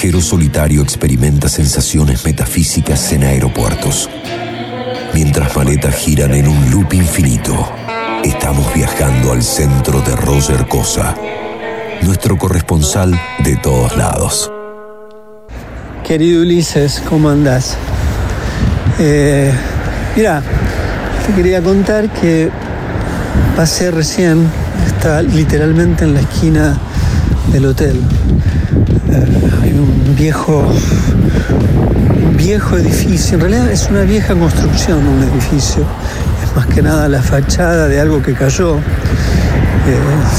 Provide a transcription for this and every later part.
viajero solitario experimenta sensaciones metafísicas en aeropuertos. Mientras maletas giran en un loop infinito, estamos viajando al centro de Roger Cosa, nuestro corresponsal de todos lados. Querido Ulises, ¿cómo andás? Eh, mira, te quería contar que pasé recién, está literalmente en la esquina del hotel. Hay un viejo, un viejo edificio, en realidad es una vieja construcción, un edificio. Es más que nada la fachada de algo que cayó, eh,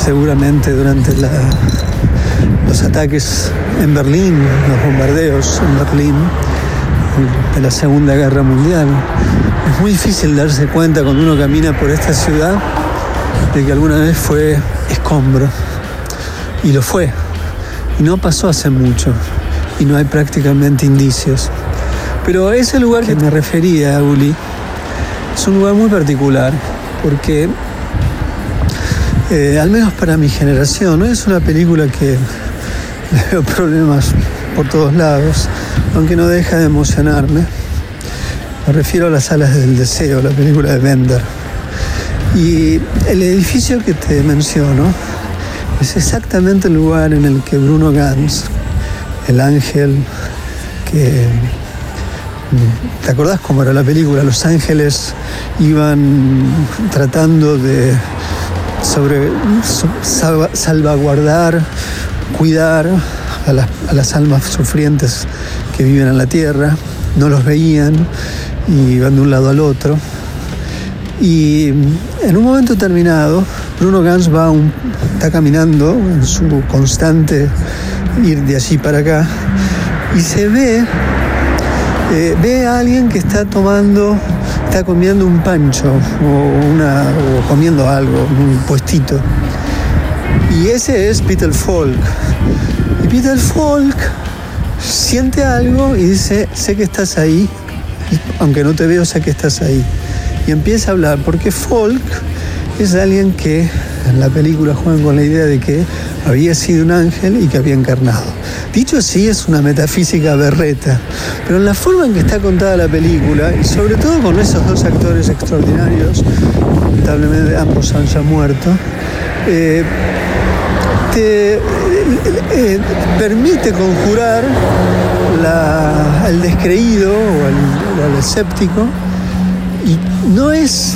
seguramente durante los ataques en Berlín, los bombardeos en Berlín de la Segunda Guerra Mundial. Es muy difícil darse cuenta cuando uno camina por esta ciudad de que alguna vez fue escombro. Y lo fue. No pasó hace mucho. Y no hay prácticamente indicios. Pero ese lugar que me refería, Uli, es un lugar muy particular. Porque, eh, al menos para mi generación, no es una película que veo problemas por todos lados, aunque no deja de emocionarme. Me refiero a las alas del deseo, la película de Bender. Y el edificio que te menciono es exactamente el lugar en el que Bruno Gans, el ángel que... ¿Te acordás cómo era la película? Los ángeles iban tratando de sobre, salvaguardar, cuidar a las, a almas sufrientes que viven en la tierra, no los veían y iban de un lado al otro. Y en un momento determinado, Bruno Gans va un, está caminando en su constante ir de allí para acá y se ve, eh, ve a alguien que está tomando, está comiendo un pancho o, una, o comiendo algo, un puestito. Y ese es Peter Falk. Y Peter Falk siente algo y dice, sé que estás ahí, aunque no te veo, sé que estás ahí. Y empieza a hablar, porque Folk es alguien que en la película juegan con la idea de que había sido un ángel y que había encarnado. Dicho así, es una metafísica berreta, pero en la forma en que está contada la película, y sobre todo con esos dos actores extraordinarios, lamentablemente ambos han ya muerto, eh, te eh, eh, permite conjurar el descreído o el, escéptico y no es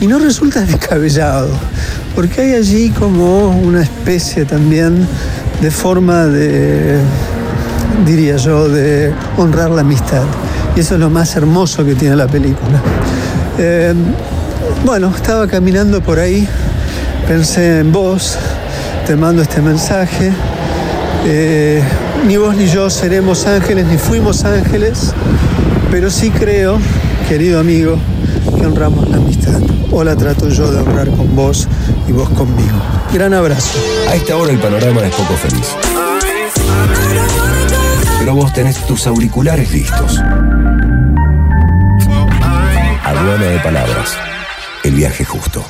y no resulta descabellado porque hay allí como una especie también de forma de diría yo de honrar la amistad y eso es lo más hermoso que tiene la película bueno estaba caminando por ahí pensé en vos te mando este mensaje. Eh, ni vos ni yo seremos ángeles, ni fuimos ángeles, pero sí creo, querido amigo, que honramos la amistad. O la trato yo de honrar con vos y vos conmigo. Gran abrazo. A esta hora el panorama es poco feliz. Pero vos tenés tus auriculares listos. Aduana de palabras. El viaje justo.